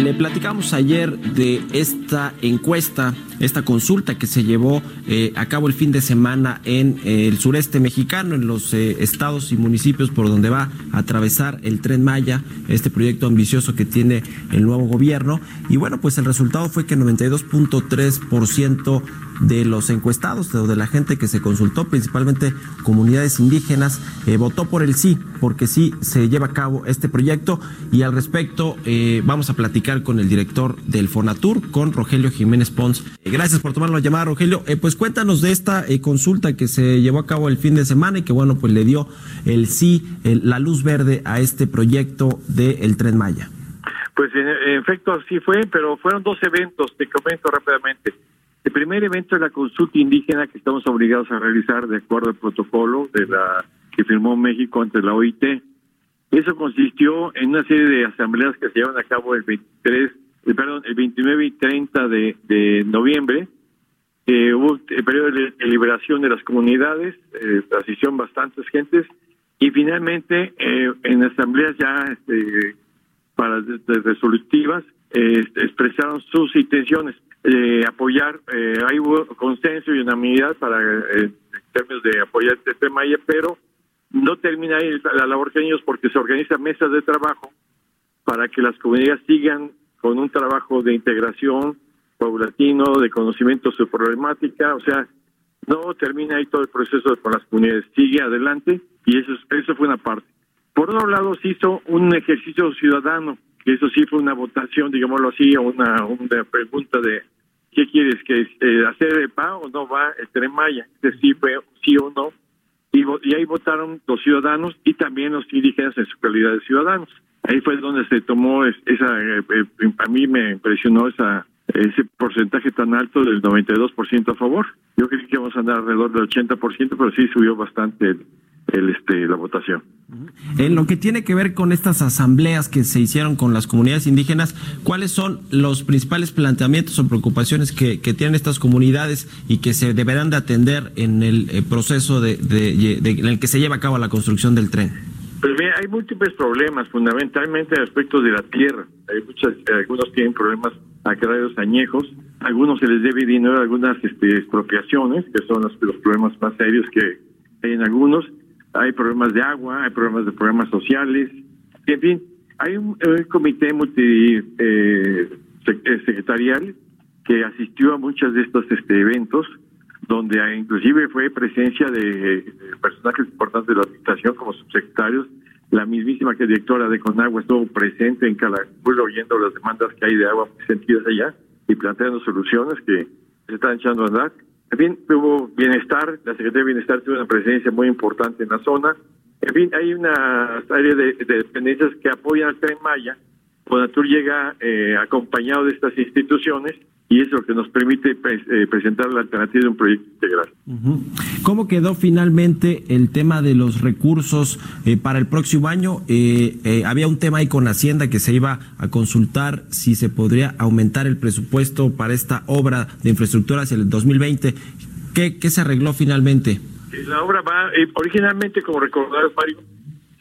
Le platicamos ayer de esta encuesta, esta consulta que se llevó eh, a cabo el fin de semana en eh, el sureste mexicano, en los eh, estados y municipios por donde va a atravesar el tren Maya, este proyecto ambicioso que tiene el nuevo gobierno. Y bueno, pues el resultado fue que 92.3% de los encuestados, de, de la gente que se consultó, principalmente comunidades indígenas, votó por el sí, porque sí se lleva a cabo este proyecto. Y al respecto, vamos a platicar con el director del Fonatur, con Rogelio Jiménez Pons. Gracias por tomar la llamada, Rogelio. Eh, pues cuéntanos de esta eh, consulta que se llevó a cabo el fin de semana y que, bueno, pues le dio el sí, el- la luz verde a este proyecto del Tren Maya. Pues en, en efecto así fue, pero fueron dos eventos, te comento rápidamente. El primer evento es la consulta indígena que estamos obligados a realizar de acuerdo al protocolo de la que firmó México ante la OIT. Eso consistió en una serie de asambleas que se llevan a cabo el 23, eh, perdón, el 29 y 30 de, de noviembre. Eh, hubo el periodo de deliberación de las comunidades, eh, asistió bastantes gentes y finalmente eh, en asambleas ya este, para de- de resolutivas eh, expresaron sus intenciones eh, apoyar eh, hay hubo consenso y unanimidad para eh, en términos de apoyar este tema pero no termina ahí la labor de ellos porque se organizan mesas de trabajo para que las comunidades sigan con un trabajo de integración paulatino, de conocimiento de su problemática, o sea, no termina ahí todo el proceso con las comunidades, sigue adelante y eso, es- eso fue una parte. Por otro lado, se hizo un ejercicio ciudadano, que eso sí fue una votación, digámoslo así, o una, una pregunta de ¿qué quieres? que eh, hacer va o no va el Tren Maya? Este sí fue sí o no. Y, ahí votaron los ciudadanos y también los indígenas en su calidad de ciudadanos. Ahí fue donde se tomó es- esa, eh, eh, a mí me impresionó esa ese porcentaje tan alto del 92% a favor. Yo creí que íbamos a andar alrededor del 80%, pero sí subió bastante el, este la votación. En lo que tiene que ver con estas asambleas que se hicieron con las comunidades indígenas, ¿cuáles son los principales planteamientos o preocupaciones que, tienen estas comunidades y que se deberán de atender en el eh, proceso de, en el que se lleva a cabo la construcción del tren? Pues mira, hay múltiples problemas, fundamentalmente aspectos de la tierra. Hay muchas, algunos tienen problemas agrarios añejos, algunos se les debe dinero, algunas este, expropiaciones, que son los, los problemas más serios que hay en algunos. Hay problemas de agua, hay problemas de problemas sociales, en fin, hay un, comité multi eh, eh, secretarial que asistió a muchos de estos este, eventos donde ah, inclusive fue presencia de, personajes importantes de la administración como subsecretarios. La mismísima que directora de Conagua estuvo presente en Calakmul oyendo las demandas que hay de agua sentidas allá y planteando soluciones que se están echando a andar. En fin, hubo bienestar, la Secretaría de Bienestar tuvo una presencia muy importante en la zona. En fin, hay una serie de, de dependencias que apoyan al Tren Maya. Fonatur llega eh, acompañado de estas instituciones y es lo que nos permite pues, eh, presentar la alternativa de un proyecto integral. ¿Cómo quedó finalmente el tema de los recursos eh, para el próximo año? Eh, eh, había un tema ahí con Hacienda que se iba a consultar si se podría aumentar el presupuesto para esta obra de infraestructura hacia el 2020. ¿Qué, qué se arregló finalmente? La obra va, eh, originalmente, como recordarás, Mario,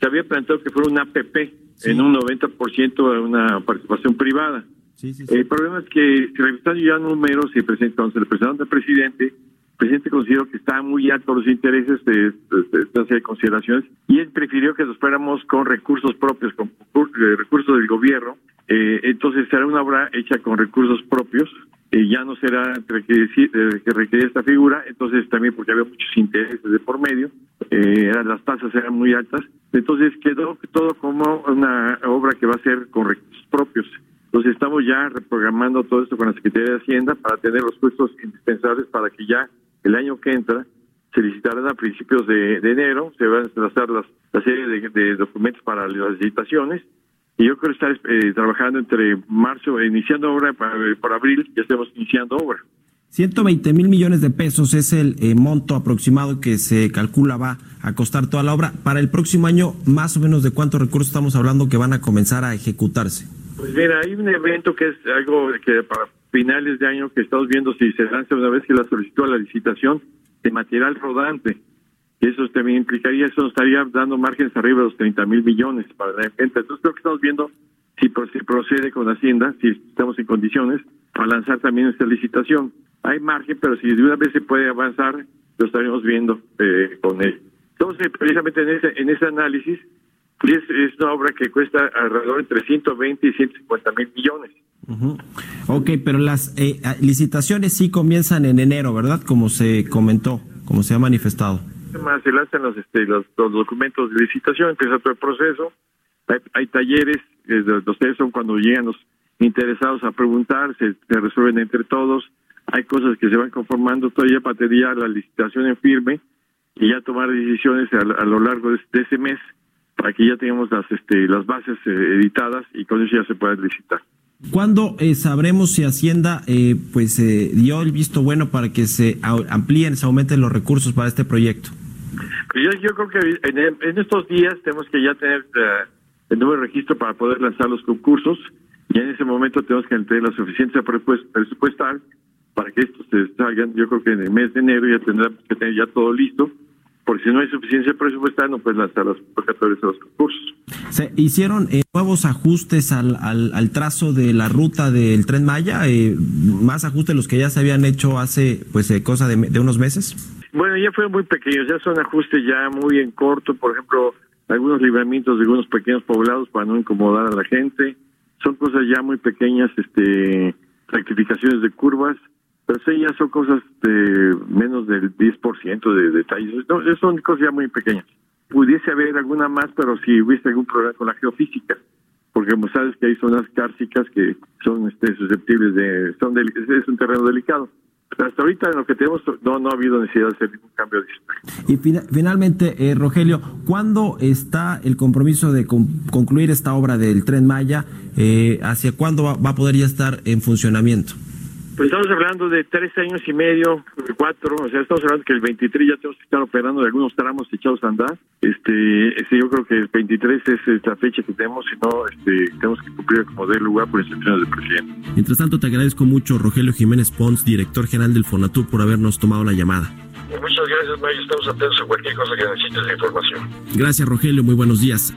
se había planteado que fuera una APP en un 90% de una participación privada. Sí, sí, El problema es que, revisando ya números y present- cuando se le presentaron al presidente, el presidente consideró que estaban muy altos los intereses de, de- de esta serie de consideraciones y él prefirió que nos fuéramos con recursos propios, con eh, recursos del gobierno. Eh, entonces será una obra hecha con recursos propios, eh, ya no será eh, que requerir esta figura, entonces también porque había muchos intereses de por medio, eh, las tasas eran muy altas, entonces quedó todo como una obra que va a ser con recursos propios. Entonces estamos ya reprogramando todo esto con la Secretaría de Hacienda para tener los puestos indispensables para que ya el año que entra se licitarán a principios de, enero, se van a trazar las, la serie de, documentos para las licitaciones Y yo creo estar eh, trabajando entre marzo, iniciando obra para, por abril, ya estamos iniciando obra. 120 mil millones de pesos es el eh, monto aproximado que se calcula va a costar toda la obra. Para el próximo año, más o menos de cuántos recursos estamos hablando que van a comenzar a ejecutarse. Pues mira, hay un evento que es algo que para finales de año que estamos viendo si se lanza una vez que la solicitó la licitación de material rodante. Eso también implicaría, eso nos estaría dando márgenes arriba de los 30 mil millones para la gente. Entonces creo que estamos viendo si procede con Hacienda, si estamos en condiciones para lanzar también esta licitación. Hay margen, pero si de una vez se puede avanzar, lo estaremos viendo eh, con él. Entonces, precisamente en ese, en ese análisis, es, es una obra que cuesta alrededor entre 120 y 150 mil millones. Ok, pero las eh, licitaciones sí comienzan en enero, ¿verdad? Como se comentó, como se ha manifestado. Se lanzan los, este, los, documentos de licitación, empieza todo el proceso. Hay, talleres, eh, los talleres son cuando llegan los interesados a preguntar, se, resuelven entre todos. Hay cosas que se van conformando todavía para tener la licitación en firme y ya tomar decisiones a, lo largo de, ese mes para que ya tengamos las, este, las bases eh, editadas y con eso ya se pueda licitar. ¿Cuándo eh, sabremos si Hacienda eh, pues eh, dio el visto bueno para que se amplíen, se aumenten los recursos para este proyecto? Pues yo, yo creo que en, estos días tenemos que ya tener el nuevo registro para poder lanzar los concursos y en ese momento tenemos que tener la suficiencia presupuestal para que estos se salgan. Yo creo que en el mes de enero ya tendremos que tener ya todo listo porque si no hay suficiencia presupuestal no puedes lanzar los convocatorios a los concursos. ¿Se hicieron eh, nuevos ajustes al, al, trazo de la ruta del Tren Maya? Eh, ¿Más ajustes los que ya se habían hecho hace pues eh, cosa de, de, unos meses? Bueno, ya fueron muy pequeños, ya son ajustes ya muy en corto, por ejemplo, algunos libramientos de algunos pequeños poblados para no incomodar a la gente. Son cosas ya muy pequeñas, este rectificaciones de curvas pero sí, ya son cosas de menos del 10% de detalles. No, son cosas ya muy pequeñas. Pudiese haber alguna más, pero si hubiese algún problema con la geofísica, porque como sabes que hay zonas cárcicas que son este, susceptibles de... son es un terreno delicado. Pero hasta ahorita en lo que tenemos no, no ha habido necesidad de hacer ningún cambio Y finalmente, eh, Rogelio, ¿cuándo está el compromiso de concluir esta obra del Tren Maya? Eh, ¿Hacia cuándo va a poder ya estar en funcionamiento? Pues estamos hablando de tres años y medio, cuatro, o sea, estamos hablando que el 23 ya tenemos que estar operando de algunos tramos echados a andar. Este, este yo creo que el 23 es la fecha que tenemos, si no, este, tenemos que cumplir como dé lugar por instrucciones del presidente. Mientras tanto, te agradezco mucho, Rogelio Jiménez Pons, director general del Fonatur, por habernos tomado la llamada. Muchas gracias, Mayo. Estamos atentos a cualquier cosa que necesites de información. Gracias, Rogelio. Muy buenos días.